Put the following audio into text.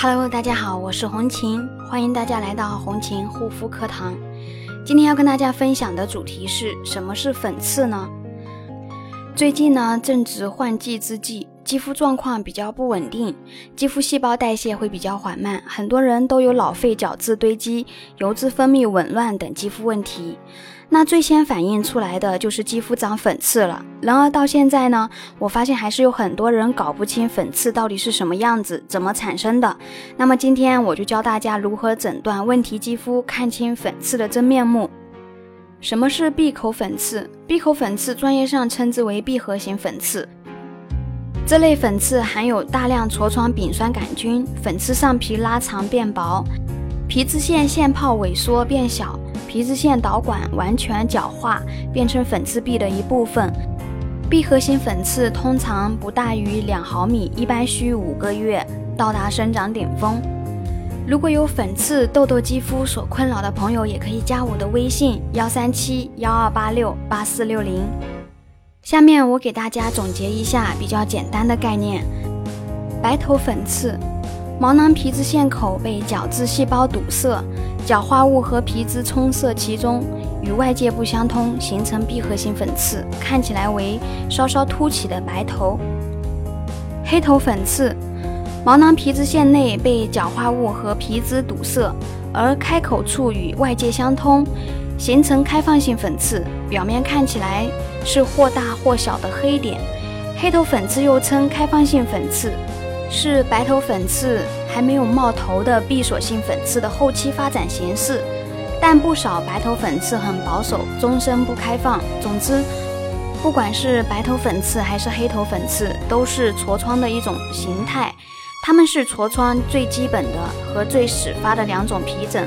Hello，大家好，我是红琴，欢迎大家来到红琴护肤课堂。今天要跟大家分享的主题是什么是粉刺呢？最近呢正值换季之际，肌肤状况比较不稳定，肌肤细胞代谢会比较缓慢，很多人都有老废角质堆积、油脂分泌紊乱等肌肤问题。那最先反映出来的就是肌肤长粉刺了。然而到现在呢，我发现还是有很多人搞不清粉刺到底是什么样子，怎么产生的。那么今天我就教大家如何诊断问题肌肤，看清粉刺的真面目。什么是闭口粉刺？闭口粉刺专业上称之为闭合型粉刺。这类粉刺含有大量痤疮丙酸杆菌，粉刺上皮拉长变薄，皮脂腺腺泡萎缩变小。皮脂腺导管完全角化，变成粉刺壁的一部分。闭合型粉刺通常不大于两毫米，一般需五个月到达生长顶峰。如果有粉刺、痘痘肌肤所困扰的朋友，也可以加我的微信：幺三七幺二八六八四六零。下面我给大家总结一下比较简单的概念：白头粉刺。毛囊皮脂腺口被角质细胞堵塞，角化物和皮脂充塞其中，与外界不相通，形成闭合型粉刺，看起来为稍稍凸起的白头。黑头粉刺，毛囊皮脂腺内被角化物和皮脂堵塞，而开口处与外界相通，形成开放性粉刺，表面看起来是或大或小的黑点。黑头粉刺又称开放性粉刺。是白头粉刺还没有冒头的闭锁性粉刺的后期发展形式，但不少白头粉刺很保守，终身不开放。总之，不管是白头粉刺还是黑头粉刺，都是痤疮的一种形态。它们是痤疮最基本的和最始发的两种皮疹。